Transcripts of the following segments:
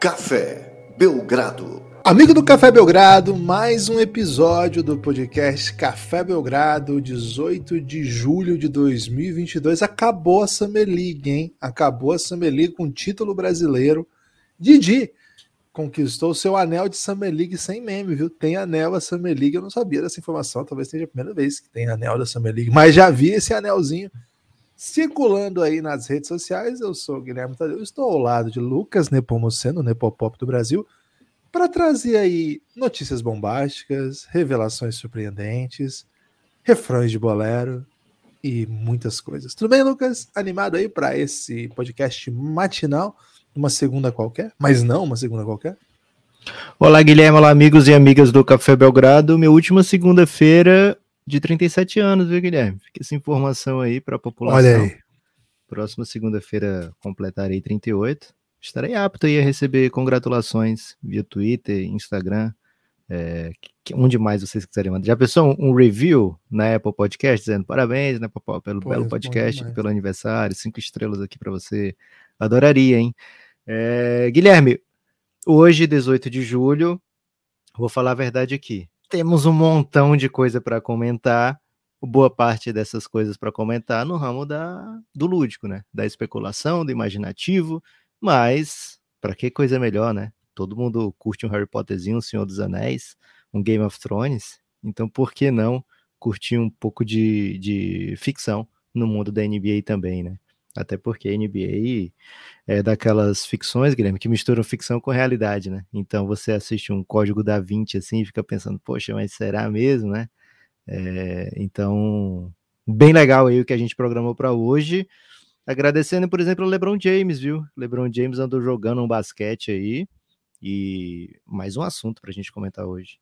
Café Belgrado. Amigo do Café Belgrado, mais um episódio do podcast Café Belgrado, 18 de julho de 2022. Acabou a Summer League, hein? Acabou a Summer League com título brasileiro. Didi conquistou seu anel de Summer League sem meme, viu? Tem anel da Summer League, eu não sabia dessa informação, talvez seja a primeira vez que tem anel da Summer League, mas já vi esse anelzinho circulando aí nas redes sociais. Eu sou o Guilherme Tadeu, estou ao lado de Lucas Nepomuceno, Nepopop do Brasil, para trazer aí notícias bombásticas, revelações surpreendentes, refrões de bolero e muitas coisas. Tudo bem, Lucas? Animado aí para esse podcast matinal, uma segunda qualquer, mas não uma segunda qualquer? Olá, Guilherme, olá, amigos e amigas do Café Belgrado. Minha última segunda-feira de 37 anos, viu, Guilherme? Fica essa informação aí para a população. Olha aí. Próxima segunda-feira completarei 38. Estarei apto aí a receber congratulações via Twitter, Instagram, é, onde mais vocês quiserem mandar. Já pensou um, um review na Apple Podcast dizendo parabéns, né, Popó, pelo pois, belo podcast, pelo aniversário, cinco estrelas aqui para você. Adoraria, hein? É, Guilherme, hoje, 18 de julho, vou falar a verdade aqui temos um montão de coisa para comentar, boa parte dessas coisas para comentar no ramo da, do lúdico, né? Da especulação, do imaginativo, mas para que coisa melhor, né? Todo mundo curte um Harry Potterzinho, um Senhor dos Anéis, um Game of Thrones, então por que não curtir um pouco de, de ficção no mundo da NBA também, né? Até porque a NBA é daquelas ficções, Guilherme, que misturam ficção com realidade, né? Então você assiste um código da 20 assim e fica pensando, poxa, mas será mesmo, né? É, então, bem legal aí o que a gente programou para hoje. Agradecendo, por exemplo, o LeBron James, viu? LeBron James andou jogando um basquete aí. E mais um assunto para a gente comentar hoje.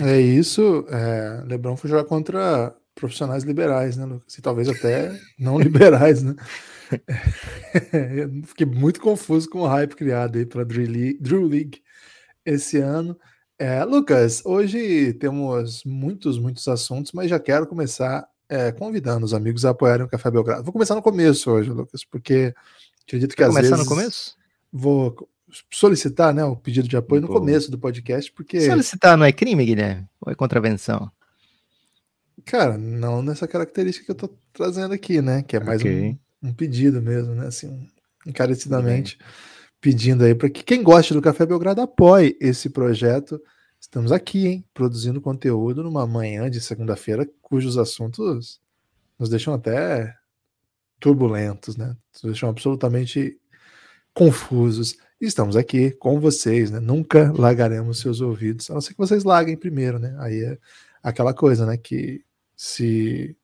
É isso. É, LeBron foi jogar contra profissionais liberais, né, Lucas? E talvez até não liberais, né? fiquei muito confuso com o hype criado aí para Drew League, Drew League esse ano. É, Lucas, hoje temos muitos, muitos assuntos, mas já quero começar é, convidando os amigos a apoiarem o Café Belgrado. Vou começar no começo hoje, Lucas, porque acredito que Vai às começar vezes... no começo? Vou solicitar né, o pedido de apoio no começo do podcast, porque... Solicitar não é crime, Guilherme? Ou é contravenção? Cara, não nessa característica que eu tô trazendo aqui, né? Que é mais okay. um, um, pedido mesmo, né? Assim, encarecidamente pedindo aí para que quem gosta do Café Belgrado apoie esse projeto. Estamos aqui, hein? Produzindo conteúdo numa manhã de segunda-feira, cujos assuntos nos deixam até turbulentos, né? Nos deixam absolutamente confusos. E estamos aqui com vocês, né? Nunca largaremos seus ouvidos, a não ser que vocês larguem primeiro, né? Aí é aquela coisa, né? Que se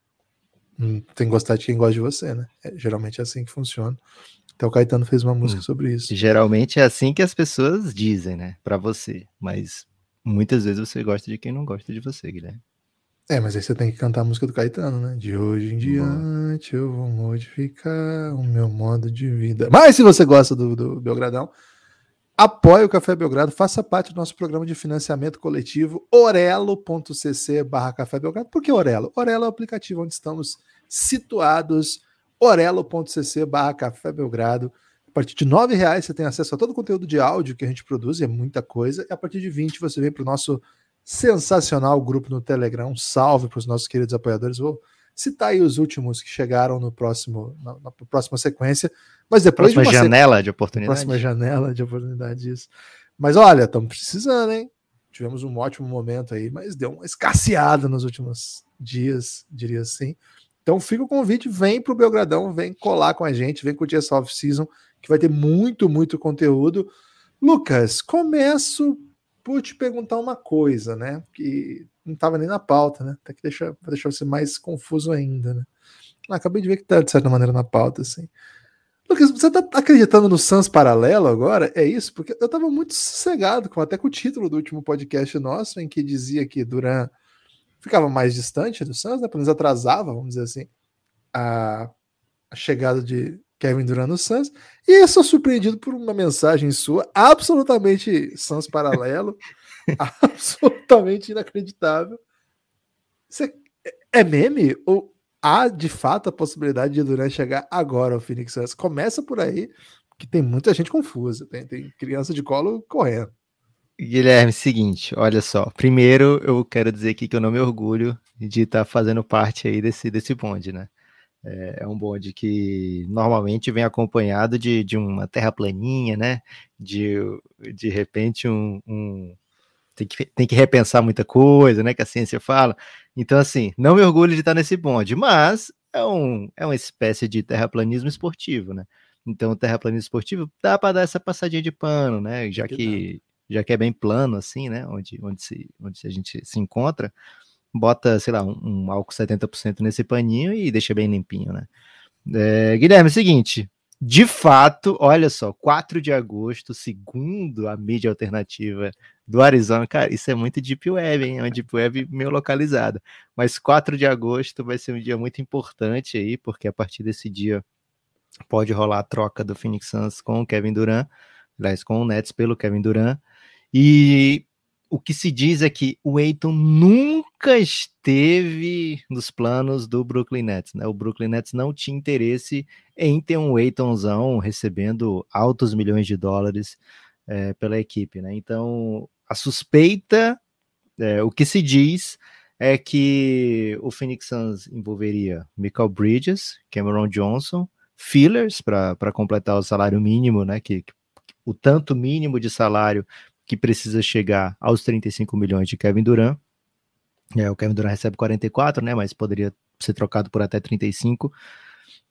hum, tem que gostar de quem gosta de você, né? É, geralmente é assim que funciona. Então o Caetano fez uma música hum. sobre isso. Geralmente é assim que as pessoas dizem, né? Para você. Mas muitas vezes você gosta de quem não gosta de você, Guilherme. É, mas aí você tem que cantar a música do Caetano, né? De hoje em diante eu vou modificar o meu modo de vida. Mas se você gosta do, do Belgradão, Apoie o Café Belgrado, faça parte do nosso programa de financiamento coletivo orelo.cc barra Café Belgrado. Por que Orelo? Orelo é o aplicativo onde estamos situados, orelo.cc barra Café Belgrado. A partir de R$ reais você tem acesso a todo o conteúdo de áudio que a gente produz, é muita coisa. E a partir de 20 você vem para o nosso sensacional grupo no Telegram. Um salve para os nossos queridos apoiadores. Vou citar aí os últimos que chegaram no próximo, na, na próxima sequência. Mas depois próxima de janela de oportunidade. Próxima janela de oportunidade, isso. Mas olha, estamos precisando, hein? Tivemos um ótimo momento aí, mas deu uma escasseada nos últimos dias, diria assim. Então fica o convite, vem para o Belgradão, vem colar com a gente, vem curtir essa off-season, que vai ter muito, muito conteúdo. Lucas, começo por te perguntar uma coisa, né? Que não estava nem na pauta, né? Até que deixa, deixar você mais confuso ainda, né? acabei de ver que tá de certa maneira na pauta, assim. Lucas, você tá acreditando no Sans paralelo agora? É isso? Porque eu tava muito sossegado, com, até com o título do último podcast nosso, em que dizia que Duran ficava mais distante do Sans, né? Pelo menos atrasava, vamos dizer assim, a, a chegada de Kevin Durant no Sans. E eu sou surpreendido por uma mensagem sua, absolutamente Sans paralelo. absolutamente inacreditável. Você, é meme? Ou há de fato a possibilidade de Durant chegar agora ao Phoenix Suns? Começa por aí, que tem muita gente confusa. Tem, tem criança de colo correndo. Guilherme, seguinte, olha só. Primeiro, eu quero dizer aqui que eu não me orgulho de estar tá fazendo parte aí desse, desse bonde, né? É, é, um bonde que normalmente vem acompanhado de, de uma terra planinha, né? De, de repente, um, um tem que, tem que repensar muita coisa, né? Que a ciência fala. Então, assim, não me orgulho de estar nesse bonde, mas é, um, é uma espécie de terraplanismo esportivo, né? Então, o terraplanismo esportivo dá para dar essa passadinha de pano, né? Já que já que é bem plano, assim, né? Onde, onde, se, onde a gente se encontra, bota, sei lá, um, um álcool 70% nesse paninho e deixa bem limpinho, né? É, Guilherme, é o seguinte, de fato, olha só, 4 de agosto, segundo a mídia alternativa do Arizona, cara, isso é muito Deep Web, hein? É uma Deep Web meio localizada. Mas 4 de agosto vai ser um dia muito importante aí, porque a partir desse dia pode rolar a troca do Phoenix Suns com o Kevin Durant, aliás, com o Nets pelo Kevin Durant. E o que se diz é que o Aiton nunca esteve nos planos do Brooklyn Nets, né? O Brooklyn Nets não tinha interesse em ter um Aitonzão recebendo altos milhões de dólares é, pela equipe, né? Então, a suspeita, é, o que se diz é que o Phoenix Suns envolveria Michael Bridges, Cameron Johnson, fillers para completar o salário mínimo, né? Que, que o tanto mínimo de salário que precisa chegar aos 35 milhões de Kevin Durant. É, o Kevin Durant recebe 44, né? Mas poderia ser trocado por até 35.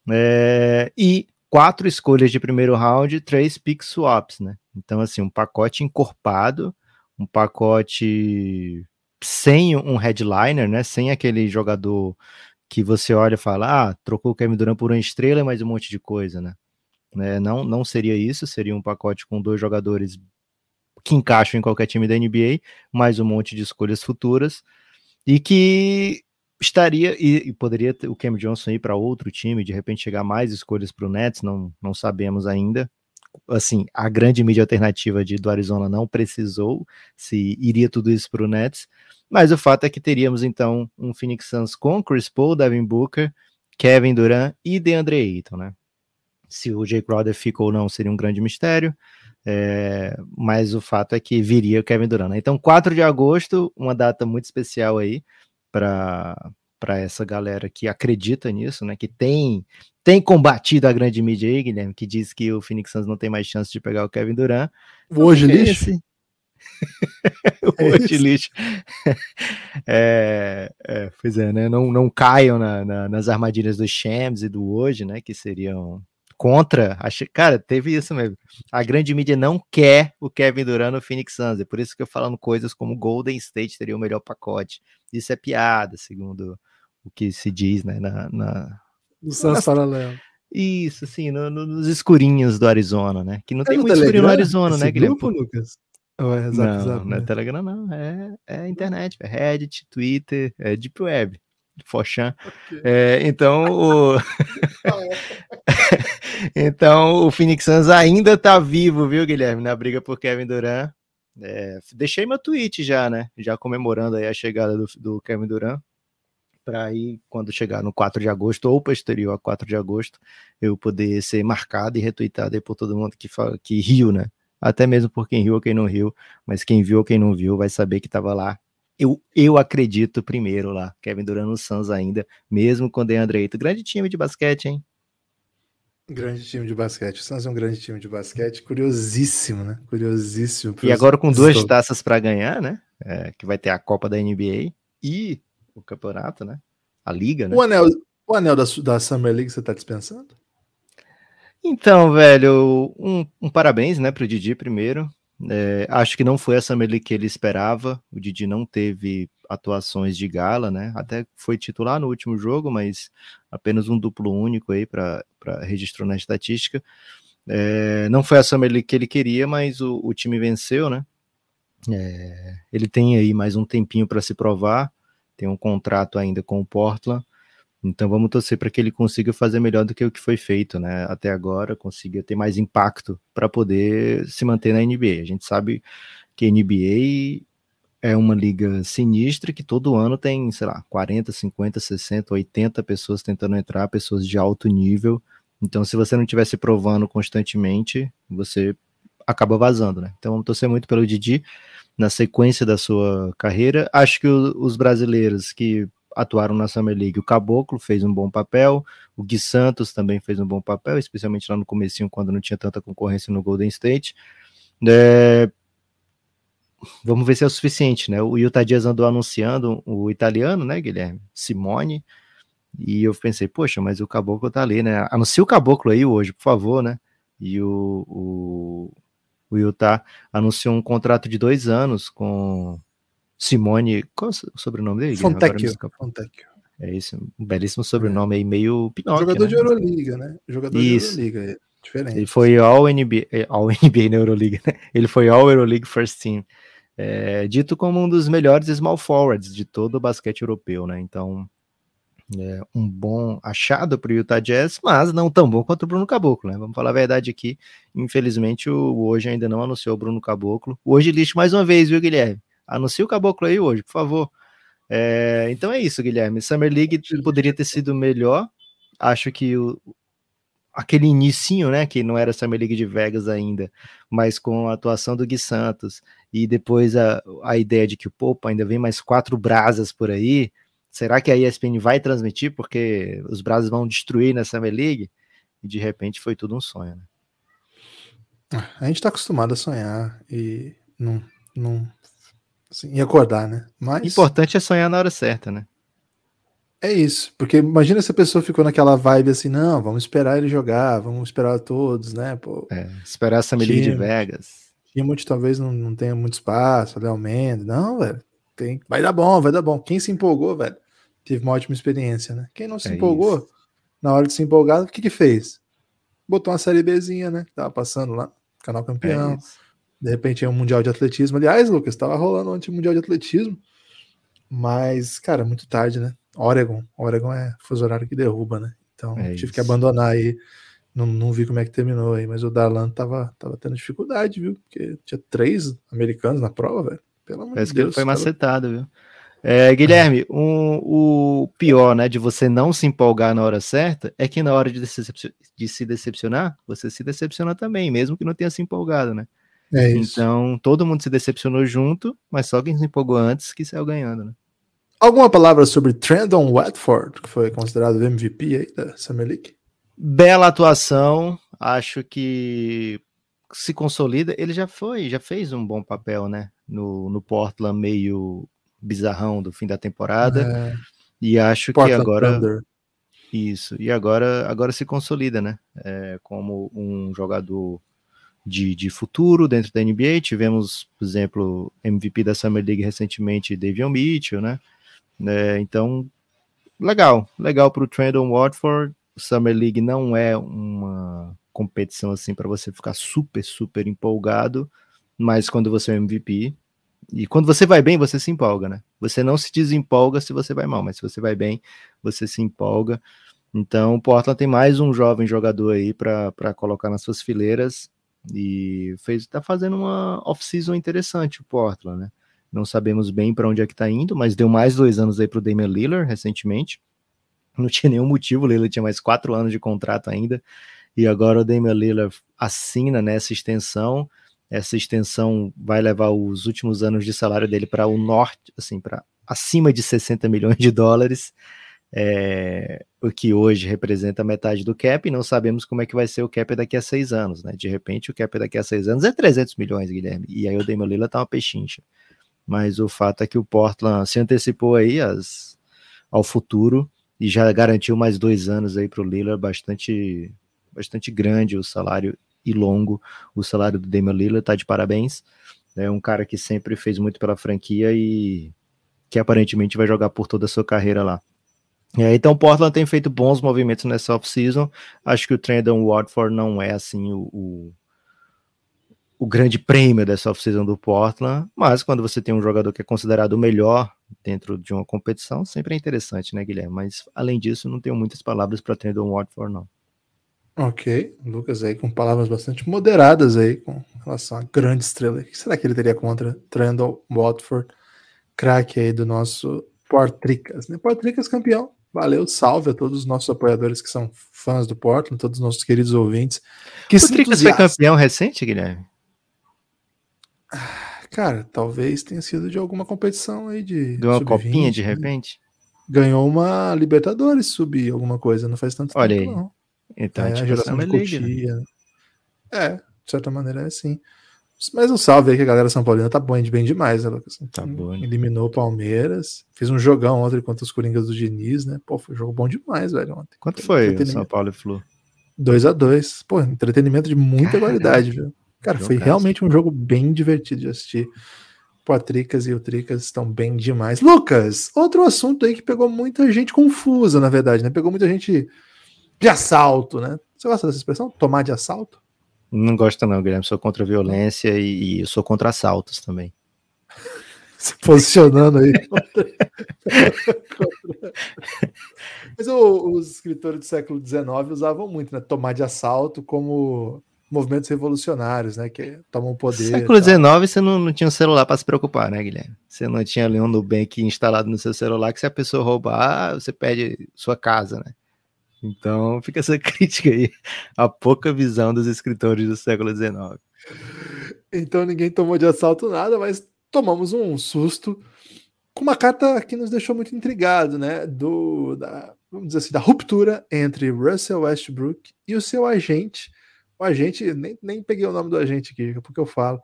É, e quatro escolhas de primeiro round, três pick swaps, né? Então, assim, um pacote encorpado, um pacote sem um headliner, né? Sem aquele jogador que você olha e fala, ah, trocou o Kevin Durant por uma estrela, mas um monte de coisa, né? É, não, não seria isso, seria um pacote com dois jogadores que encaixam em qualquer time da NBA, mais um monte de escolhas futuras, e que estaria, e, e poderia ter o Cam Johnson ir para outro time, de repente chegar mais escolhas para o Nets, não, não sabemos ainda. Assim, a grande mídia alternativa de, do Arizona não precisou se iria tudo isso para o Nets, mas o fato é que teríamos então um Phoenix Suns com Chris Paul, Devin Booker, Kevin Durant e DeAndre Ayton, né? Se o Jay Crowder fica ou não seria um grande mistério. É, mas o fato é que viria o Kevin Durant. Né? Então, 4 de agosto, uma data muito especial aí para para essa galera que acredita nisso, né? Que tem tem combatido a grande mídia aí, Guilherme, que diz que o Phoenix Suns não tem mais chance de pegar o Kevin Durant. Hoje é lixo. Hoje é lixo. É, é, pois é, né? Não, não caiam na, na, nas armadilhas do Shams e do hoje, né? Que seriam contra. Cara, teve isso mesmo. A grande mídia não quer o Kevin Durant no Phoenix Suns. É por isso que eu falando coisas como Golden State teria o melhor pacote. Isso é piada, segundo o que se diz, né? Na, na... No Suns paralelo. Isso, assim, no, no, nos escurinhos do Arizona, né? Que não é tem muito escurinho no Arizona, né, Guilherme? Grupo, Lucas? Ou é zap, não, zap, não é né? Telegram, não. É, é internet, é Reddit, Twitter, é Deep Web. Forchan. Okay. É, então, o... então, o Phoenix Suns ainda tá vivo, viu, Guilherme, na briga por Kevin Durant. É, deixei meu tweet já, né? Já comemorando aí a chegada do, do Kevin Durant. Para aí, quando chegar no 4 de agosto ou posterior a 4 de agosto, eu poder ser marcado e retweetado aí por todo mundo que, fala, que riu, né? Até mesmo por quem riu ou quem não riu, mas quem viu ou quem não viu vai saber que tava lá eu, eu acredito primeiro lá, Kevin Durant no Suns ainda, mesmo com o DeAndre Ayton. Grande time de basquete, hein? Grande time de basquete. O Suns é um grande time de basquete. Curiosíssimo, né? Curiosíssimo. E agora com duas taças para ganhar, né? É, que vai ter a Copa da NBA e o campeonato, né? A Liga, né? O anel, o anel da, da Summer League você tá dispensando? Então, velho, um, um parabéns, né, pro Didi primeiro. É, acho que não foi a Summer League que ele esperava. O Didi não teve atuações de gala, né? Até foi titular no último jogo, mas apenas um duplo único aí para registrou na estatística. É, não foi a Summer que ele queria, mas o, o time venceu, né? É, ele tem aí mais um tempinho para se provar, tem um contrato ainda com o Portland. Então vamos torcer para que ele consiga fazer melhor do que o que foi feito, né? Até agora, consiga ter mais impacto para poder se manter na NBA. A gente sabe que NBA é uma liga sinistra que todo ano tem, sei lá, 40, 50, 60, 80 pessoas tentando entrar, pessoas de alto nível, Então, se você não estiver se provando constantemente, você acaba vazando, né? Então, vamos torcer muito pelo Didi na sequência da sua carreira. Acho que o, os brasileiros que atuaram na Summer League, o Caboclo fez um bom papel, o Gui Santos também fez um bom papel, especialmente lá no comecinho, quando não tinha tanta concorrência no Golden State. É, vamos ver se é o suficiente, né? O Utah Dias andou anunciando o italiano, né, Guilherme? Simone. E eu pensei, poxa, mas o caboclo tá ali, né? Anuncia o caboclo aí hoje, por favor, né? E o, o, o Utah anunciou um contrato de dois anos com Simone. Qual é o sobrenome dele? Fontecchio. Fontecchio. É isso, um belíssimo sobrenome é. aí, meio Pinóquio. Jogador né? de Euroliga, né? Jogador isso. de Euroliga, é diferente. Ele foi All NBA, é, All NBA na Euroliga, né? Ele foi All Euroleague First Team é, dito como um dos melhores small forwards de todo o basquete europeu, né? Então, é um bom achado para o Utah Jazz, mas não tão bom quanto o Bruno Caboclo, né? Vamos falar a verdade aqui. Infelizmente, o hoje ainda não anunciou o Bruno Caboclo. Hoje lixo mais uma vez, viu, Guilherme? Anuncia o Caboclo aí hoje, por favor. É, então é isso, Guilherme. Summer League poderia ter sido melhor. Acho que o, aquele inicinho, né, que não era Summer League de Vegas ainda, mas com a atuação do Gui Santos e depois a, a ideia de que, pô, ainda vem mais quatro brasas por aí, será que a ESPN vai transmitir porque os brasas vão destruir na Summer League? E de repente foi tudo um sonho, né? A gente tá acostumado a sonhar e não, não assim, e acordar, né? Mas importante é sonhar na hora certa, né? É isso, porque imagina se a pessoa ficou naquela vibe assim, não, vamos esperar ele jogar, vamos esperar todos, né? Pô, é, esperar essa medida de Vegas. Timothy talvez não, não tenha muito espaço, Léo Mendes, não, velho, tem, vai dar bom, vai dar bom. Quem se empolgou, velho, teve uma ótima experiência, né? Quem não se é empolgou, isso. na hora de se empolgar, o que que fez? Botou uma série Bzinha, né? Que tava passando lá, canal campeão. É de repente é um mundial de atletismo. Aliás, Lucas, tava rolando antes mundial de atletismo. Mas, cara, muito tarde, né? Oregon. Oregon é fuso horário que derruba, né? Então é tive isso. que abandonar aí. Não, não vi como é que terminou aí, mas o Darlan tava, tava tendo dificuldade, viu? Porque tinha três americanos na prova, velho. Pelo amor Parece de Deus. Que foi tava... macetado, viu? É, Guilherme, um, o pior, né, de você não se empolgar na hora certa é que na hora de, de se decepcionar, você se decepciona também, mesmo que não tenha se empolgado, né? É então, todo mundo se decepcionou junto, mas só quem se empolgou antes que saiu ganhando, né? Alguma palavra sobre Trendon Watford, que foi considerado MVP aí da Summer League? Bela atuação, acho que se consolida. Ele já foi, já fez um bom papel, né? No, no Portland meio bizarrão do fim da temporada. É. E acho Portland que agora. Thunder. Isso, e agora, agora se consolida, né? É, como um jogador de, de futuro dentro da NBA. Tivemos, por exemplo, MVP da Summer League recentemente, Davion Mitchell, né? É, então, legal, legal para o Trendon Watford. Summer League não é uma competição assim para você ficar super, super empolgado, mas quando você é MVP e quando você vai bem, você se empolga, né? Você não se desempolga se você vai mal, mas se você vai bem, você se empolga. Então, o Portland tem mais um jovem jogador aí para colocar nas suas fileiras e fez tá fazendo uma off-season interessante o Portland, né? Não sabemos bem para onde é que está indo, mas deu mais dois anos aí para o Damian Lillard recentemente. Não tinha nenhum motivo, o Lillard tinha mais quatro anos de contrato ainda. E agora o Damian Lillard assina nessa extensão. Essa extensão vai levar os últimos anos de salário dele para o norte, assim, para acima de 60 milhões de dólares. É, o que hoje representa metade do cap, e não sabemos como é que vai ser o cap daqui a seis anos, né? De repente, o cap daqui a seis anos é 300 milhões, Guilherme, e aí o Damian Lillard tá uma pechincha mas o fato é que o Portland se antecipou aí as, ao futuro e já garantiu mais dois anos aí para o Lillard, bastante, bastante grande o salário e longo. O salário do Damian Lillard tá de parabéns. É um cara que sempre fez muito pela franquia e que aparentemente vai jogar por toda a sua carreira lá. É, então o Portland tem feito bons movimentos nessa off-season. Acho que o Trendon Watford não é assim o, o o grande prêmio dessa off-season do Portland, mas quando você tem um jogador que é considerado o melhor dentro de uma competição, sempre é interessante, né, Guilherme? Mas além disso, não tenho muitas palavras para Trendon Watford, não. Ok, Lucas aí com palavras bastante moderadas aí com relação à grande estrela. O que será que ele teria contra Trendon Watford, craque aí do nosso Portricas, né? Portricas campeão, Valeu, salve a todos os nossos apoiadores que são fãs do Portland, todos os nossos queridos ouvintes. Que o Tricas foi campeão recente, Guilherme? Cara, talvez tenha sido de alguma competição aí de. De uma copinha, de repente? Ganhou uma Libertadores sub alguma coisa, não faz tanto Olha tempo, aí. não. Então, é, a geração de League, né? É, de certa maneira é assim. Mas um salve aí que a galera São Paulina tá bem, bem demais, né, Lucas? Tá bom. Eliminou o Palmeiras. Fez um jogão ontem contra os Coringas do Diniz, né? Pô, foi um jogo bom demais, velho, ontem. Quanto foi o São Paulo e Flu? 2 a 2 Pô, entretenimento de muita Caramba. qualidade, viu? Cara, foi realmente um jogo bem divertido de assistir. Pô, a Tricas e o Tricas estão bem demais. Lucas, outro assunto aí que pegou muita gente confusa, na verdade, né? Pegou muita gente de assalto, né? Você gosta dessa expressão? Tomar de assalto? Não gosto não, Guilherme. Sou contra a violência e, e sou contra assaltos também. Se posicionando aí. Mas o, os escritores do século XIX usavam muito, né? Tomar de assalto como movimentos revolucionários, né? Que tomam poder. No século XIX você não, não tinha um celular para se preocupar, né, Guilherme? Você não tinha ali um Nubank instalado no seu celular que se a pessoa roubar, você perde sua casa, né? Então fica essa crítica aí, a pouca visão dos escritores do século XIX. Então ninguém tomou de assalto nada, mas tomamos um susto com uma carta que nos deixou muito intrigado, né? Do, da, vamos dizer assim, da ruptura entre Russell Westbrook e o seu agente. O agente, nem, nem peguei o nome do agente aqui, porque eu falo.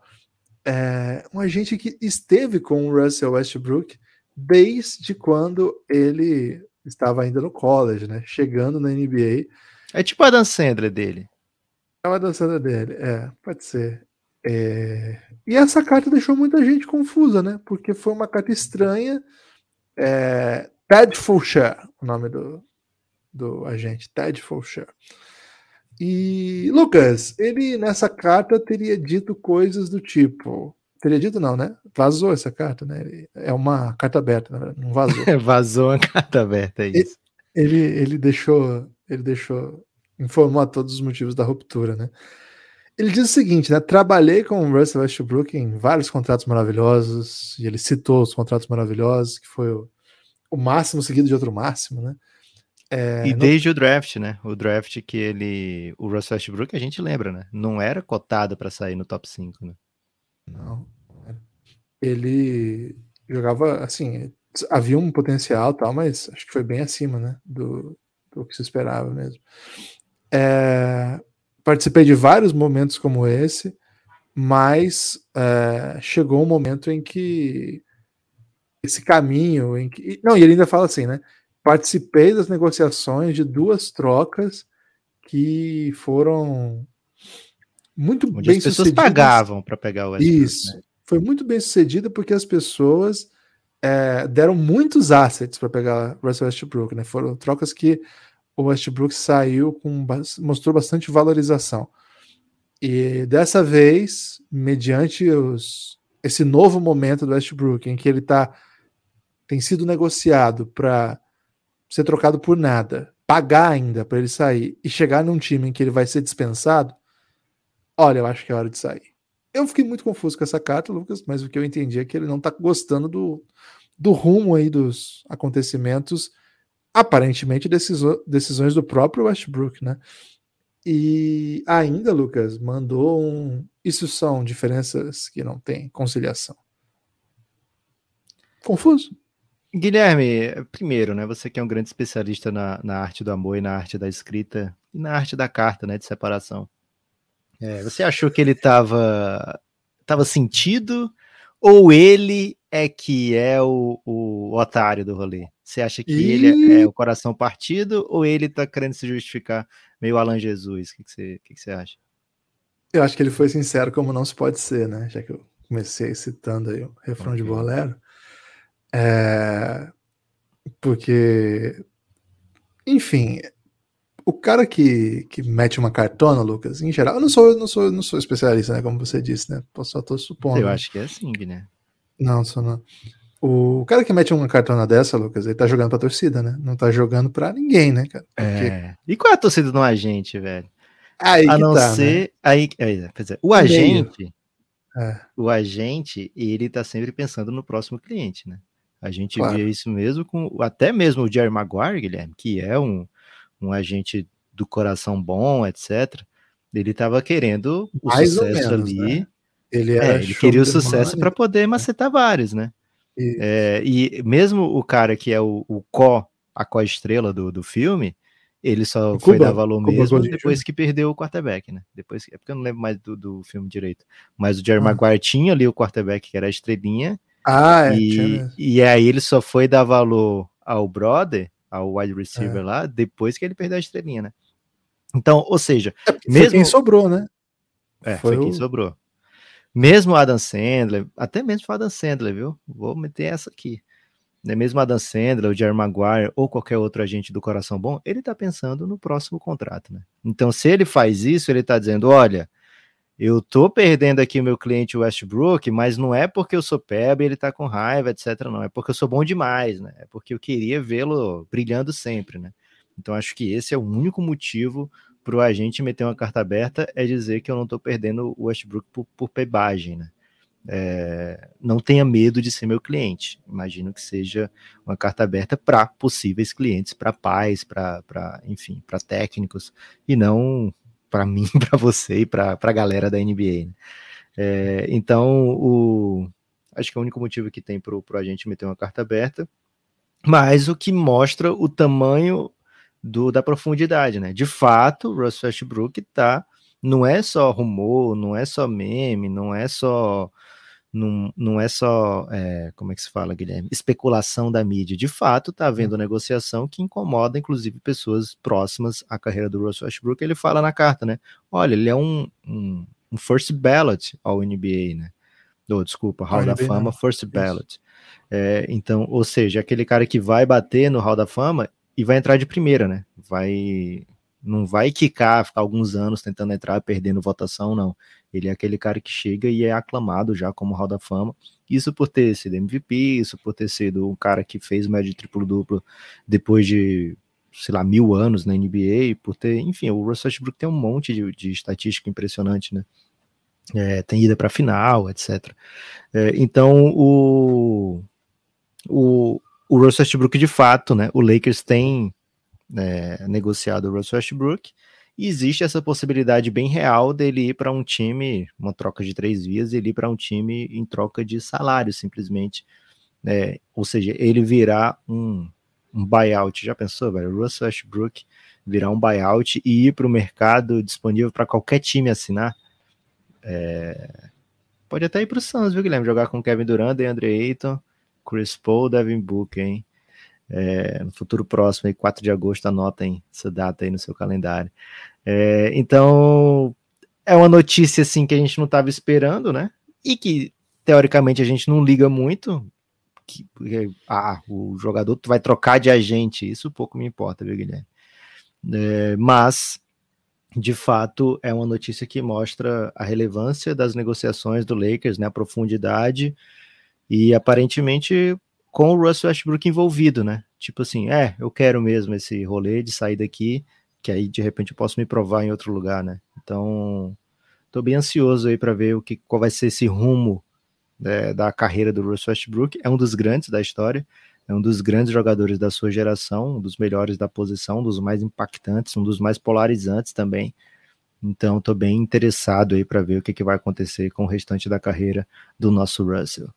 É, um agente que esteve com o Russell Westbrook desde quando ele estava ainda no college, né? Chegando na NBA. É tipo a Dan Sandler dele. É a Dan Sandler dele, é, pode ser. É... E essa carta deixou muita gente confusa, né? Porque foi uma carta estranha. É... Ted Fulcher, o nome do, do agente, Ted Fulcher. E Lucas, ele nessa carta teria dito coisas do tipo. Teria dito não, né? Vazou essa carta, né? É uma carta aberta, na verdade, não vazou. vazou uma carta aberta, é isso. Ele, ele deixou, ele deixou, informou a todos os motivos da ruptura, né? Ele diz o seguinte, né? Trabalhei com o Russell Westbrook em vários contratos maravilhosos, e ele citou os contratos maravilhosos, que foi o, o máximo seguido de outro máximo, né? É, e desde o draft, né? O draft que ele. O Russell Westbrook, a gente lembra, né? Não era cotado para sair no top 5, né? Não. Ele jogava assim, havia um potencial tal, mas acho que foi bem acima, né? Do, do que se esperava mesmo. É, participei de vários momentos como esse, mas é, chegou um momento em que esse caminho em que. Não, e ele ainda fala assim, né? Participei das negociações de duas trocas que foram muito Onde bem as pessoas sucedidas. pagavam para pegar o Westbrook, Isso. Né? Foi muito bem sucedida porque as pessoas é, deram muitos assets para pegar Russell Westbrook, né? Foram trocas que o Westbrook saiu com mostrou bastante valorização. E dessa vez, mediante os, esse novo momento do Westbrook, em que ele tá, tem sido negociado para ser trocado por nada, pagar ainda para ele sair e chegar num time em que ele vai ser dispensado, olha, eu acho que é hora de sair. Eu fiquei muito confuso com essa carta, Lucas, mas o que eu entendi é que ele não está gostando do, do rumo aí dos acontecimentos aparentemente decisões do próprio Westbrook, né? E ainda, Lucas, mandou um. Isso são diferenças que não tem conciliação. Confuso. Guilherme, primeiro, né? Você que é um grande especialista na, na arte do amor e na arte da escrita e na arte da carta, né? De separação. É, você achou que ele estava tava sentido ou ele é que é o, o otário do rolê? Você acha que e... ele é, o coração partido ou ele tá querendo se justificar meio Alan Jesus? O que, que, você, que, que você acha? Eu acho que ele foi sincero como não se pode ser, né? Já que eu comecei citando aí o refrão okay. de Bolero. É... Porque, enfim, o cara que, que mete uma cartona, Lucas, em geral, eu não sou, não sou, não sou especialista, né? Como você disse, né? Só tô supondo. Eu acho que é assim, né? Não, só não. O cara que mete uma cartona dessa, Lucas, ele tá jogando pra torcida, né? Não tá jogando pra ninguém, né, cara? Porque... É. E qual é a torcida do agente, velho? Aí a não tá, ser. Né? Aí, aí, dizer, o agente. É. O agente, ele tá sempre pensando no próximo cliente, né? A gente claro. via isso mesmo com até mesmo o Jerry Maguire, Guilherme, que é um, um agente do coração bom, etc. Ele estava querendo o Mais sucesso menos, ali. Né? Ele, é, ele queria o sucesso para poder macetar vários, né? É, e mesmo o cara que é o, o có, a có-estrela do, do filme, ele só Cuba, foi dar valor Cuba mesmo depois que perdeu o quarterback, né? Depois, é porque eu não lembro mais do, do filme direito. Mas o Jerry ah. Maguire tinha ali o quarterback que era a estrelinha. Ah, é. E, e aí ele só foi dar valor ao brother, ao wide receiver é. lá, depois que ele perdeu a estrelinha, né? Então, ou seja, é, mesmo quem sobrou, né? É, foi, foi quem o... sobrou. Mesmo Adam Sandler, até mesmo o Adam Sandler, viu? Vou meter essa aqui. Né? Mesmo Adam Sandler, o Jerry Maguire ou qualquer outro agente do coração bom, ele tá pensando no próximo contrato, né? Então, se ele faz isso, ele tá dizendo: olha, eu tô perdendo aqui meu cliente Westbrook, mas não é porque eu sou peba e ele tá com raiva, etc. Não, é porque eu sou bom demais, né? É porque eu queria vê-lo brilhando sempre, né? Então, acho que esse é o único motivo para o agente meter uma carta aberta é dizer que eu não estou perdendo o Westbrook por, por pebagem, né? É, não tenha medo de ser meu cliente. Imagino que seja uma carta aberta para possíveis clientes, para pais, para, enfim, para técnicos, e não para mim, para você e para a galera da NBA. Né? É, então, o, acho que é o único motivo que tem para o agente meter uma carta aberta, mas o que mostra o tamanho do, da profundidade, né? De fato, o Russ Westbrook tá, não é só rumor, não é só meme, não é só não, não é só, é, como é que se fala, Guilherme, especulação da mídia. De fato, está havendo negociação que incomoda, inclusive, pessoas próximas à carreira do Russ Westbrook. Ele fala na carta, né? Olha, ele é um, um, um first ballot ao NBA, né? Oh, desculpa, Hall da Fama, first ballot. É, então, ou seja, aquele cara que vai bater no Hall da Fama, e vai entrar de primeira, né? Vai não vai quicar, ficar alguns anos tentando entrar, perdendo votação, não. Ele é aquele cara que chega e é aclamado já como Hall da Fama. Isso por ter sido MVP, isso por ter sido um cara que fez médio triplo-duplo depois de, sei lá, mil anos na NBA, por ter, enfim, o Russell Westbrook tem um monte de, de estatística impressionante, né? É, tem ida para final, etc. É, então, o, o, o Russell Westbrook de fato, né? O Lakers tem é, negociado o Russell Westbrook e existe essa possibilidade bem real dele ir para um time, uma troca de três vias, ele ir para um time em troca de salário, simplesmente. É, ou seja, ele virar um, um buyout. Já pensou, velho? Russell Westbrook virar um buyout e ir para o mercado disponível para qualquer time assinar? É... Pode até ir para o Suns, viu, Guilherme? Jogar com Kevin Durant Andre Ayton Chris Paul, Devin Booker, hein? É, no futuro próximo, aí, 4 de agosto, anotem essa data aí no seu calendário. É, então, é uma notícia assim que a gente não estava esperando, né? E que teoricamente a gente não liga muito. Que, porque, ah, o jogador vai trocar de agente, isso pouco me importa, viu, Guilherme? É, mas, de fato, é uma notícia que mostra a relevância das negociações do Lakers, né? A profundidade e aparentemente com o Russell Westbrook envolvido, né? Tipo assim, é, eu quero mesmo esse rolê de sair daqui, que aí de repente eu posso me provar em outro lugar, né? Então, tô bem ansioso aí para ver o que qual vai ser esse rumo né, da carreira do Russell Westbrook. É um dos grandes da história, é um dos grandes jogadores da sua geração, um dos melhores da posição, um dos mais impactantes, um dos mais polarizantes também. Então, tô bem interessado aí para ver o que, que vai acontecer com o restante da carreira do nosso Russell.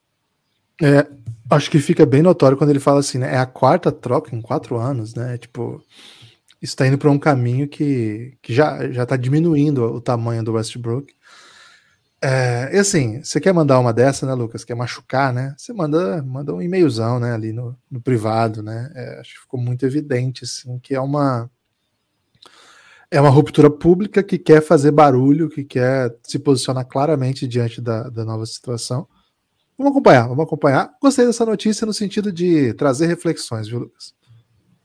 É, acho que fica bem notório quando ele fala assim, né? É a quarta troca em quatro anos, né? Tipo, está indo para um caminho que, que já, já tá diminuindo o tamanho do Westbrook. É, e assim, você quer mandar uma dessa, né, Lucas? Quer machucar, né? Você manda, manda um e-mailzão, né, ali no, no privado, né? É, acho que ficou muito evidente, assim, que é uma é uma ruptura pública que quer fazer barulho, que quer se posicionar claramente diante da, da nova situação. Vamos acompanhar, vamos acompanhar. Gostei dessa notícia no sentido de trazer reflexões, viu, Lucas?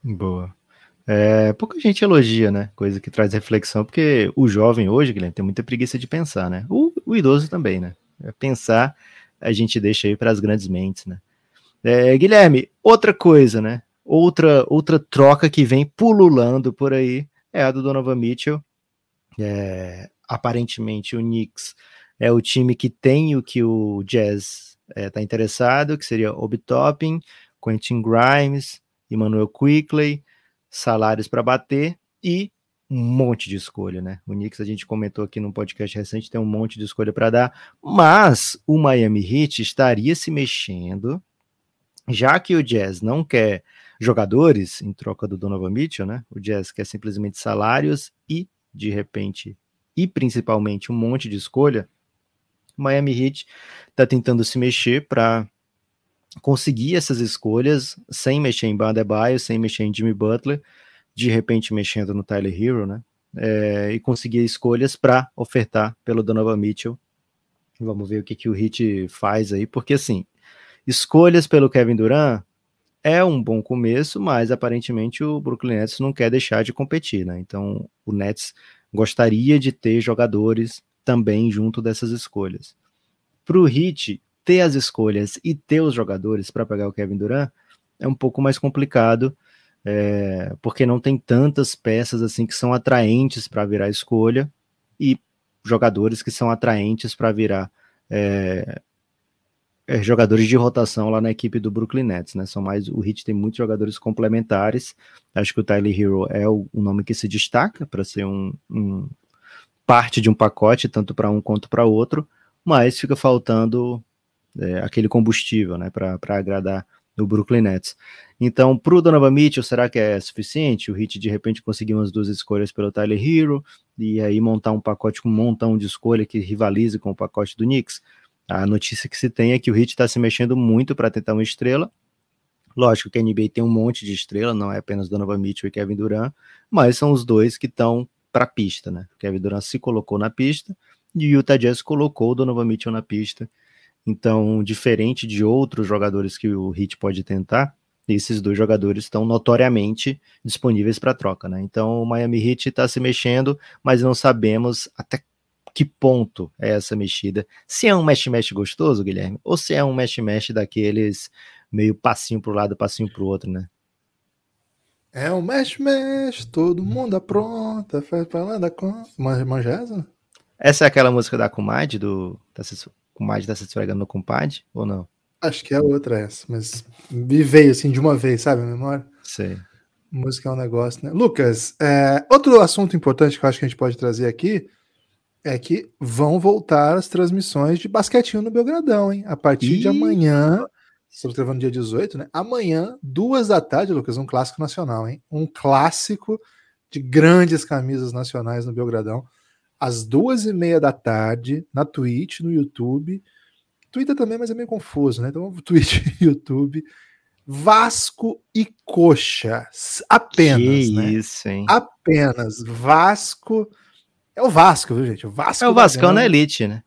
Boa. É, pouca gente elogia, né? Coisa que traz reflexão, porque o jovem hoje, Guilherme, tem muita preguiça de pensar, né? O, o idoso também, né? É pensar, a gente deixa aí para as grandes mentes, né? É, Guilherme, outra coisa, né? Outra, outra troca que vem pululando por aí é a do Donovan Mitchell. É, aparentemente, o Knicks é o time que tem o que o Jazz está é, tá interessado, que seria Obi Toppin, Quentin Grimes, Emmanuel Quickley, salários para bater e um monte de escolha, né? O Knicks a gente comentou aqui no podcast recente, tem um monte de escolha para dar, mas o Miami Heat estaria se mexendo, já que o Jazz não quer jogadores em troca do Donovan Mitchell, né? O Jazz quer simplesmente salários e, de repente, e principalmente um monte de escolha. Miami Heat está tentando se mexer para conseguir essas escolhas sem mexer em Bandebaio, sem mexer em Jimmy Butler, de repente mexendo no Tyler Hero, né? É, e conseguir escolhas para ofertar pelo Donovan Mitchell. Vamos ver o que, que o Heat faz aí, porque assim, escolhas pelo Kevin Durant é um bom começo, mas aparentemente o Brooklyn Nets não quer deixar de competir, né? Então o Nets gostaria de ter jogadores também junto dessas escolhas. Para o Heat ter as escolhas e ter os jogadores para pegar o Kevin Durant é um pouco mais complicado, é, porque não tem tantas peças assim que são atraentes para virar escolha e jogadores que são atraentes para virar é, é, jogadores de rotação lá na equipe do Brooklyn Nets, né? São mais o Heat tem muitos jogadores complementares. Acho que o Tyler Hero é o, o nome que se destaca para ser um, um, parte de um pacote tanto para um quanto para outro, mas fica faltando é, aquele combustível, né? Para agradar o Brooklyn Nets. Então, para o Donovan Mitchell, será que é suficiente? O Heat de repente conseguir umas duas escolhas pelo Tyler Hero e aí montar um pacote com um montão de escolha que rivalize com o pacote do Knicks? A notícia que se tem é que o Heat está se mexendo muito para tentar uma estrela. Lógico que a NBA tem um monte de estrela, não é apenas Donovan Mitchell e Kevin Durant, mas são os dois que estão para a pista, né? Kevin Durant se colocou na pista e o Utah Jazz colocou o Donovan Mitchell na pista. Então, diferente de outros jogadores que o Heat pode tentar, esses dois jogadores estão notoriamente disponíveis para troca, né? Então, o Miami Heat está se mexendo, mas não sabemos até que ponto é essa mexida. Se é um mesh-mesh gostoso, Guilherme, ou se é um mesh-mesh daqueles meio passinho para o lado, passinho para o outro, né? É um mesh-mesh, todo mundo apronta, faz pra lá da conta. Manja essa? Essa é aquela música da Kumad, do... Se... Kumad tá se esfregando no compadre, ou não? Acho que é outra essa, mas me veio assim de uma vez, sabe, a memória? Sei. Música é um negócio, né? Lucas, é... outro assunto importante que eu acho que a gente pode trazer aqui é que vão voltar as transmissões de basquetinho no Belgradão, hein? A partir de amanhã, estamos gravando dia 18, né? Amanhã, duas da tarde, Lucas, um clássico nacional, hein? Um clássico de grandes camisas nacionais no Belgradão, às duas e meia da tarde, na Twitch, no YouTube. Twitter também, mas é meio confuso, né? Então, Twitch e YouTube. Vasco e Coxa. Apenas, que né? Isso, hein? Apenas. Vasco é o Vasco, viu, gente? O Vasco é o Vascão na elite, né?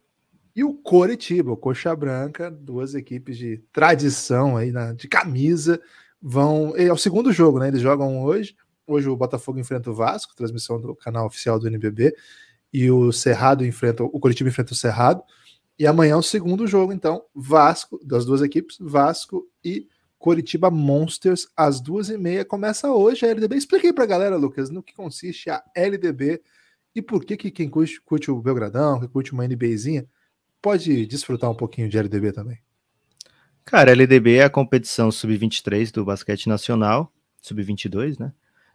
E o Coritiba, o Coxa Branca, duas equipes de tradição aí na, de camisa, vão. É o segundo jogo, né? Eles jogam hoje. Hoje o Botafogo enfrenta o Vasco, transmissão do canal oficial do NBB, e o Cerrado enfrenta o Coritiba enfrenta o Cerrado. E amanhã é o segundo jogo, então, Vasco, das duas equipes, Vasco e Coritiba Monsters, às duas e meia. Começa hoje a LDB. Expliquei pra galera, Lucas, no que consiste a LDB e por que, que quem curte, curte o Belgradão, que curte uma NBzinha, pode desfrutar um pouquinho de LDB também? Cara, LDB é a competição sub-23 do basquete nacional, sub-22, né?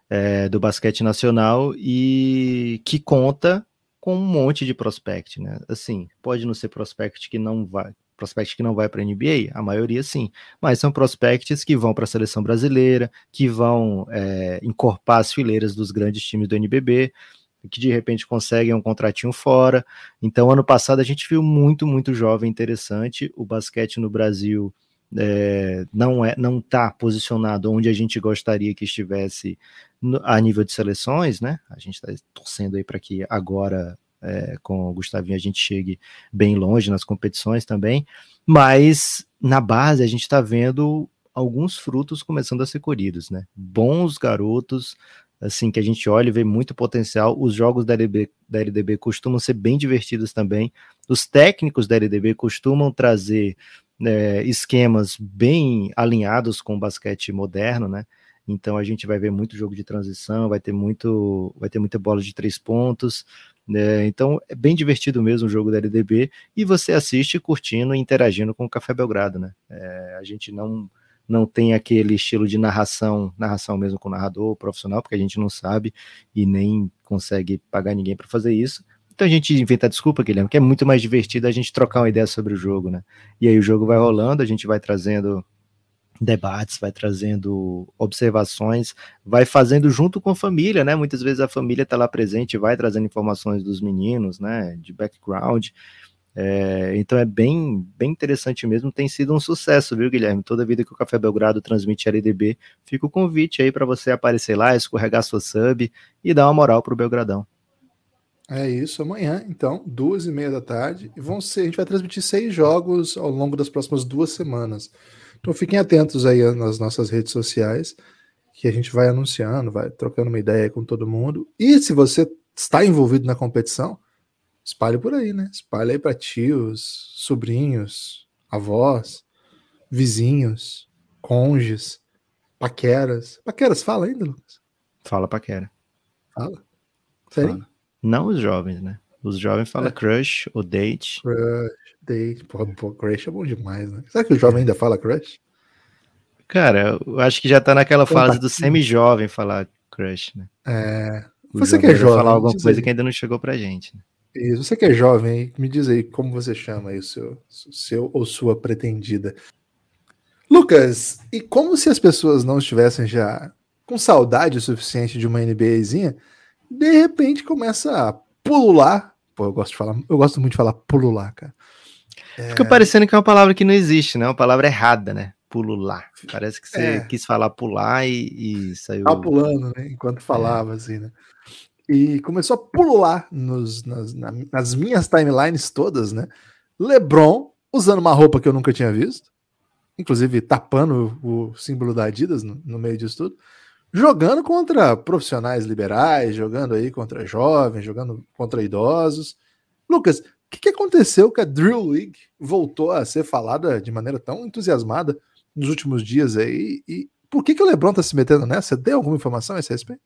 É, do basquete nacional e que conta com um monte de prospect, né? Assim, pode não ser prospect que não vai, prospect que não vai para a NBA, a maioria sim, mas são prospects que vão para a seleção brasileira, que vão é, encorpar as fileiras dos grandes times do NBB que de repente conseguem um contratinho fora. Então, ano passado a gente viu muito, muito jovem interessante. O basquete no Brasil é, não é, não está posicionado onde a gente gostaria que estivesse no, a nível de seleções, né? A gente está torcendo aí para que agora é, com o Gustavinho a gente chegue bem longe nas competições também, mas na base a gente está vendo alguns frutos começando a ser colhidos, né? Bons garotos assim, que a gente olha e vê muito potencial. Os jogos da LDB, da LDB costumam ser bem divertidos também. Os técnicos da LDB costumam trazer é, esquemas bem alinhados com o basquete moderno, né? Então a gente vai ver muito jogo de transição, vai ter muito, vai ter muita bola de três pontos. Né? Então é bem divertido mesmo o jogo da LDB e você assiste curtindo e interagindo com o Café Belgrado, né? É, a gente não não tem aquele estilo de narração, narração mesmo com narrador profissional, porque a gente não sabe e nem consegue pagar ninguém para fazer isso. Então a gente inventa desculpa, Guilherme, que é muito mais divertido a gente trocar uma ideia sobre o jogo, né? E aí o jogo vai rolando, a gente vai trazendo debates, vai trazendo observações, vai fazendo junto com a família, né? Muitas vezes a família está lá presente, vai trazendo informações dos meninos, né? De background. É, então é bem, bem interessante mesmo. Tem sido um sucesso, viu, Guilherme? Toda vida que o Café Belgrado transmite LDB, fica o convite aí para você aparecer lá, escorregar sua sub e dar uma moral pro Belgradão. É isso, amanhã, então, duas e meia da tarde. E vão ser, a gente vai transmitir seis jogos ao longo das próximas duas semanas. Então fiquem atentos aí nas nossas redes sociais, que a gente vai anunciando, vai trocando uma ideia com todo mundo. E se você está envolvido na competição, espalhe por aí, né? Espalhe aí para tios, sobrinhos, avós, vizinhos, conges, paqueras. Paqueras, fala ainda, Lucas? Fala paquera. Fala. Sério? Fala. Não os jovens, né? Os jovens falam é. crush ou date. Crush, date. Pô, pô, crush é bom demais, né? Será que o jovem ainda fala crush? Cara, eu acho que já tá naquela fase do semi-jovem falar crush, né? É. O você que é jovem. falar alguma coisa aí. que ainda não chegou pra gente. Né? Isso. Você que é jovem, me diz aí como você chama aí o seu, seu ou sua pretendida. Lucas, e como se as pessoas não estivessem já com saudade o suficiente de uma NBAzinha, de repente começa a pulular. Pô, eu gosto de falar, eu gosto muito de falar pulular, cara. É... Fica parecendo que é uma palavra que não existe, né? Uma palavra errada, né? Pulular. Parece que você é. quis falar pular e, e saiu. Tá pulando, né? Enquanto falava, é. assim, né? E começou a pulular nos, nas, nas minhas timelines todas, né? LeBron usando uma roupa que eu nunca tinha visto, inclusive tapando o, símbolo da Adidas no, no meio disso tudo jogando contra profissionais liberais, jogando aí contra jovens, jogando contra idosos. Lucas, o que, que, aconteceu que a Drill League voltou a ser falada de maneira tão entusiasmada nos últimos dias aí? E por que, que o LeBron tá se metendo nessa? Tem alguma informação a esse respeito?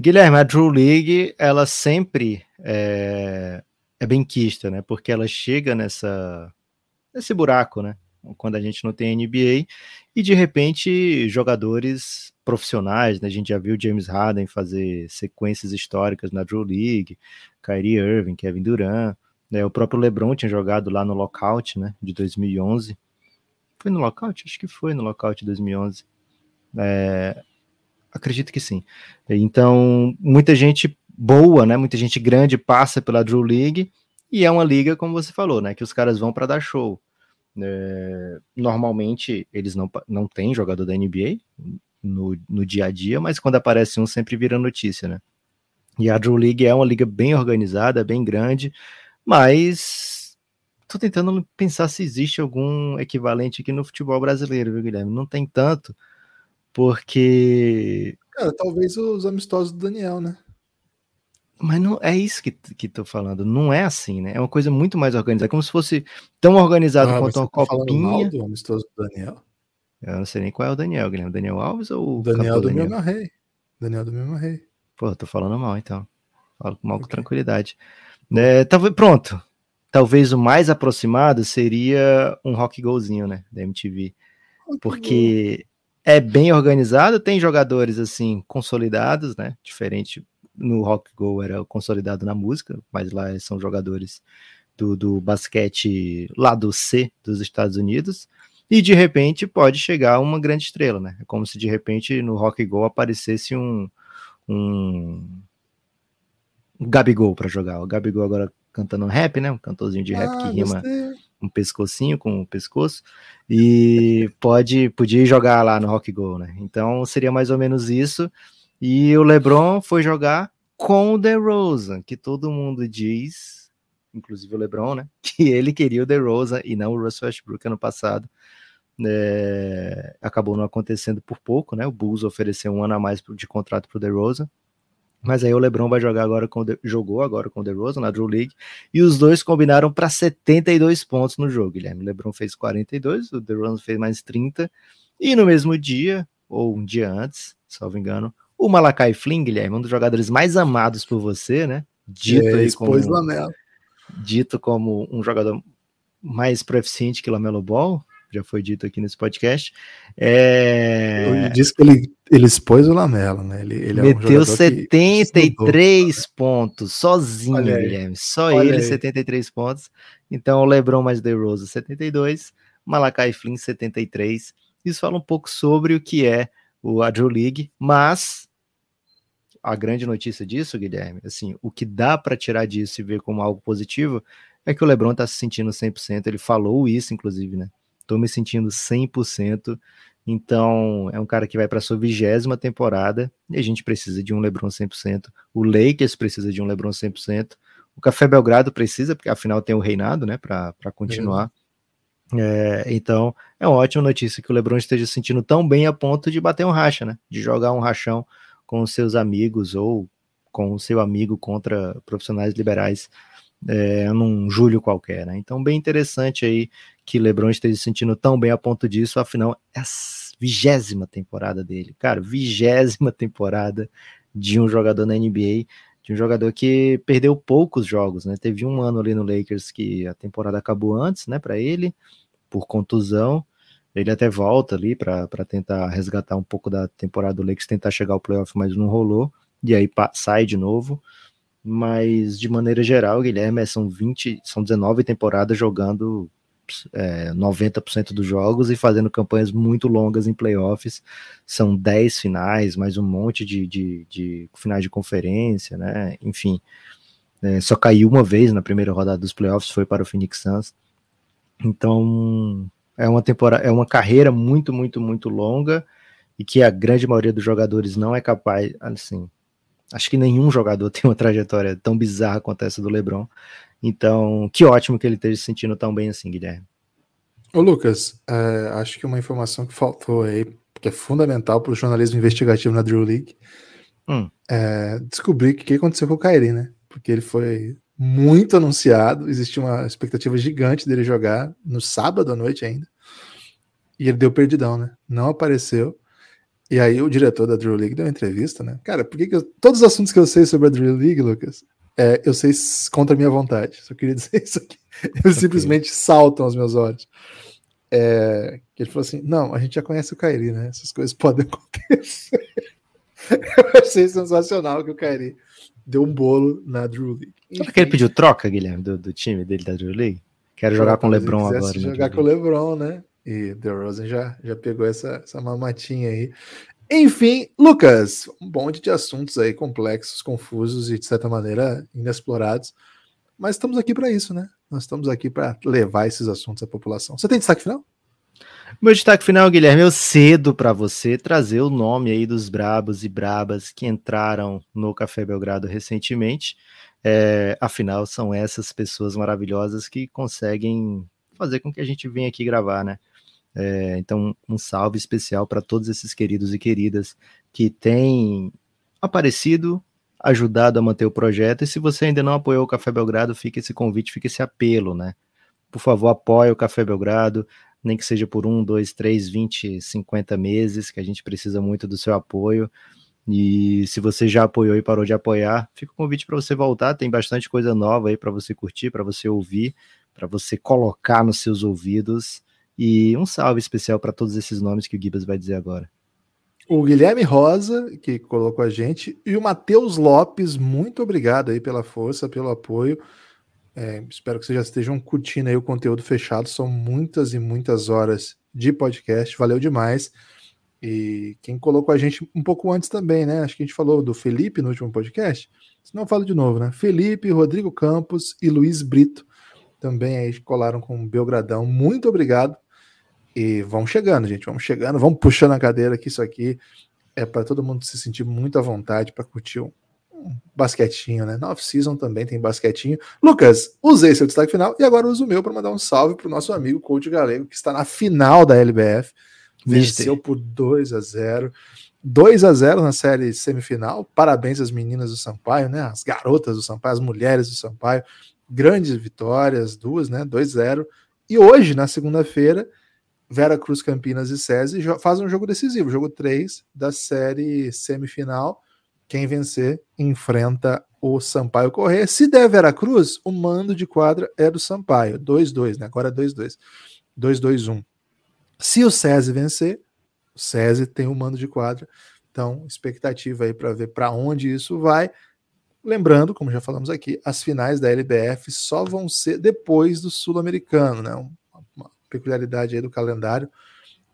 Guilherme, a Drew League, ela sempre é, é benquista, né? Porque ela chega nessa nesse buraco, né? Quando a gente não tem NBA e de repente jogadores profissionais, né? A gente já viu James Harden fazer sequências históricas na Drew League, Kyrie Irving, Kevin Durant, né? O próprio LeBron tinha jogado lá no Lockout, né? De 2011. Foi no Lockout? Acho que foi no Lockout de 2011. É, acredito que sim. Então, muita gente boa, né? Muita gente grande passa pela Drew League e é uma liga, como você falou, né? Que os caras vão para dar show. É, normalmente eles não, não têm jogador da NBA, no, no dia a dia, mas quando aparece um sempre vira notícia, né? E a Drew League é uma liga bem organizada, bem grande, mas tô tentando pensar se existe algum equivalente aqui no futebol brasileiro, viu, Guilherme? Não tem tanto, porque. Cara, talvez os amistosos do Daniel, né? Mas não é isso que, que tô falando, não é assim, né? É uma coisa muito mais organizada, é como se fosse tão organizado ah, quanto uma tá copinha. Do amistoso do Daniel? Eu não sei nem qual é o Daniel, Guilherme. Daniel Alves ou o Daniel do Daniel? Rei. Daniel do mesmo Rei. Pô, tô falando mal então. Falo mal okay. com tranquilidade. É, talvez, pronto. Talvez o mais aproximado seria um rock golzinho, né? Da MTV. Rock porque é bem organizado, tem jogadores assim consolidados, né? Diferente no rock go era consolidado na música, mas lá são jogadores do, do basquete lá do C dos Estados Unidos e de repente pode chegar uma grande estrela, né? É como se de repente no Rock Go aparecesse um, um, um Gabigol para jogar. O Gabigol agora cantando rap, né? Um cantorzinho de rap ah, que rima. Um pescocinho com o pescoço e pode podia jogar lá no Rock Go, né? Então seria mais ou menos isso. E o LeBron foi jogar com o DeRozan, que todo mundo diz, inclusive o LeBron, né? Que ele queria o DeRozan e não o Russell Westbrook ano passado é, acabou não acontecendo por pouco, né? O Bulls ofereceu um ano a mais de contrato para o DeRozan. Mas aí o LeBron vai jogar agora com jogou agora com o DeRozan na Drew League e os dois combinaram para 72 pontos no jogo. Guilherme, o LeBron fez 42, o DeRozan fez mais 30 e no mesmo dia ou um dia antes, salvo engano, o Malakai Flynn, Guilherme, um dos jogadores mais amados por você, né? Dito é, aí como dito como um jogador mais proficiente que Lamelo Ball, já foi dito aqui nesse podcast. É... Diz que ele, ele expôs o Lamelo, né? Ele, ele Meteu é um 73 pontos sozinho, Guilherme. Só Olha ele, aí. 73 pontos. Então, o Lebron mais The Rose, 72. Malakai Flynn, 73. Isso fala um pouco sobre o que é o Adro League, mas a grande notícia disso, Guilherme, assim, o que dá para tirar disso e ver como algo positivo é que o LeBron tá se sentindo 100%, ele falou isso inclusive, né? Tô me sentindo 100%. Então, é um cara que vai para sua vigésima temporada e a gente precisa de um LeBron 100%. O Lakers precisa de um LeBron 100%. O Café Belgrado precisa, porque afinal tem o reinado, né, para continuar. É, então, é uma ótima notícia que o LeBron esteja se sentindo tão bem a ponto de bater um racha, né? De jogar um rachão com os seus amigos ou com o seu amigo contra profissionais liberais é, num julho qualquer, né? Então, bem interessante aí que LeBron esteja se sentindo tão bem a ponto disso, afinal, é a vigésima temporada dele, cara, vigésima temporada de um jogador na NBA, de um jogador que perdeu poucos jogos, né? Teve um ano ali no Lakers que a temporada acabou antes, né, para ele, por contusão. Ele até volta ali para tentar resgatar um pouco da temporada do Lakers, tentar chegar ao playoff, mas não rolou. E aí sai de novo. Mas de maneira geral, Guilherme, são 20, são 19 temporadas jogando é, 90% dos jogos e fazendo campanhas muito longas em playoffs. São 10 finais, mais um monte de, de, de finais de conferência, né? Enfim, é, só caiu uma vez na primeira rodada dos playoffs, foi para o Phoenix Suns. Então, é uma temporada, é uma carreira muito, muito, muito longa e que a grande maioria dos jogadores não é capaz, assim, acho que nenhum jogador tem uma trajetória tão bizarra quanto essa do LeBron. Então, que ótimo que ele esteja se sentindo tão bem assim, Guilherme. Ô Lucas, é, acho que uma informação que faltou aí, que é fundamental para o jornalismo investigativo na Drew League, hum. é descobrir o que aconteceu com o Kyrie, né? Porque ele foi muito anunciado, existia uma expectativa gigante dele jogar no sábado à noite ainda, e ele deu perdidão, né? Não apareceu. E aí o diretor da Drew League deu uma entrevista, né? Cara, por que, que eu, todos os assuntos que eu sei sobre a Drew League, Lucas, é, eu sei contra a minha vontade. Só queria dizer isso aqui. Eles okay. simplesmente saltam aos meus olhos. É, que ele falou assim: não, a gente já conhece o Kairi, né? Essas coisas podem acontecer. eu achei sensacional que o Kairi deu um bolo na Drew League. Enfim, que ele pediu troca, Guilherme, do, do time dele da Drew League? Quero jogar com o LeBron agora. Jogar com o LeBron, né? E The Rosen já, já pegou essa, essa mamatinha aí. Enfim, Lucas, um monte de assuntos aí complexos, confusos e de certa maneira inexplorados. Mas estamos aqui para isso, né? Nós estamos aqui para levar esses assuntos à população. Você tem destaque final? Meu destaque final, Guilherme, eu cedo para você trazer o nome aí dos brabos e brabas que entraram no Café Belgrado recentemente. É, afinal, são essas pessoas maravilhosas que conseguem fazer com que a gente venha aqui gravar, né? É, então, um salve especial para todos esses queridos e queridas que têm aparecido, ajudado a manter o projeto. E se você ainda não apoiou o Café Belgrado, fica esse convite, fica esse apelo, né? Por favor, apoie o Café Belgrado, nem que seja por um, dois, três, vinte, cinquenta meses, que a gente precisa muito do seu apoio. E se você já apoiou e parou de apoiar, fica o convite para você voltar. Tem bastante coisa nova aí para você curtir, para você ouvir, para você colocar nos seus ouvidos. E um salve especial para todos esses nomes que o Gibas vai dizer agora. O Guilherme Rosa, que colocou a gente, e o Matheus Lopes, muito obrigado aí pela força, pelo apoio. É, espero que vocês já estejam curtindo aí o conteúdo fechado. São muitas e muitas horas de podcast. Valeu demais. E quem colocou a gente um pouco antes também, né? Acho que a gente falou do Felipe no último podcast. Se não, falo de novo, né? Felipe, Rodrigo Campos e Luiz Brito também aí colaram com o Belgradão. Muito obrigado e vamos chegando, gente, vamos chegando, vamos puxando a cadeira que isso aqui é para todo mundo se sentir muito à vontade para curtir um, um, basquetinho, né? Na off-season também tem basquetinho. Lucas, usei seu destaque final e agora uso o meu para mandar um salve para o nosso amigo Coach Galego, que está na final da LBF. Venceu por 2 a 0 2 a 0 na série semifinal. Parabéns às meninas do Sampaio, né? As garotas do Sampaio, as mulheres do Sampaio. Grandes vitórias, duas, né? 2 a 0 E hoje, na segunda-feira, Vera Cruz, Campinas e SESI fazem um jogo decisivo, jogo 3 da série semifinal. Quem vencer enfrenta o Sampaio Corrêa. Se der Vera Cruz, o mando de quadra é do Sampaio. 2-2, né? Agora é 2-2. 2-2-1. Se o SESI vencer, o SESI tem o um mando de quadra. Então, expectativa aí para ver para onde isso vai. Lembrando, como já falamos aqui, as finais da LBF só vão ser depois do Sul-Americano, né? Uma peculiaridade aí do calendário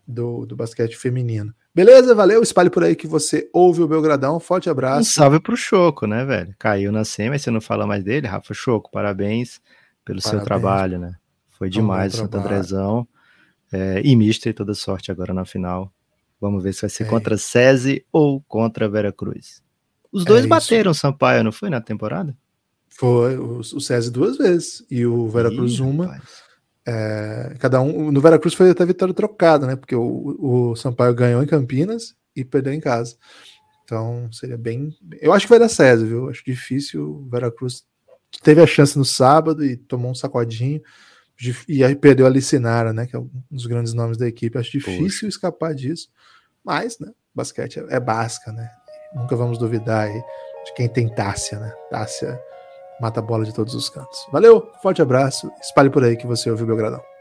do, do basquete feminino. Beleza? Valeu. Espalhe por aí que você ouve o Belgradão. Forte abraço. Um salve pro Choco, né, velho? Caiu na mas você não fala mais dele. Rafa Choco, parabéns pelo parabéns. seu trabalho, né? Foi demais o Santo Andrezão. É, e Mister, toda sorte agora na final. Vamos ver se vai ser é. contra SESI ou contra Vera Cruz. Os dois é bateram o Sampaio, não foi na temporada? Foi, o, o SESI duas vezes e o Vera Cruz uma. É, cada um. No Veracruz foi até vitória trocada, né? Porque o, o Sampaio ganhou em Campinas e perdeu em casa. Então seria bem. Eu acho que vai dar César, viu? Acho difícil. O Veracruz teve a chance no sábado e tomou um sacodinho. E aí perdeu a Licinara, né? Que é um dos grandes nomes da equipe. Acho difícil Poxa. escapar disso. Mas, né? Basquete é, é basca, né? Nunca vamos duvidar aí de quem tem Tássia, né? Tássia mata a bola de todos os cantos. Valeu, forte abraço, espalhe por aí que você ouviu o Belgradão.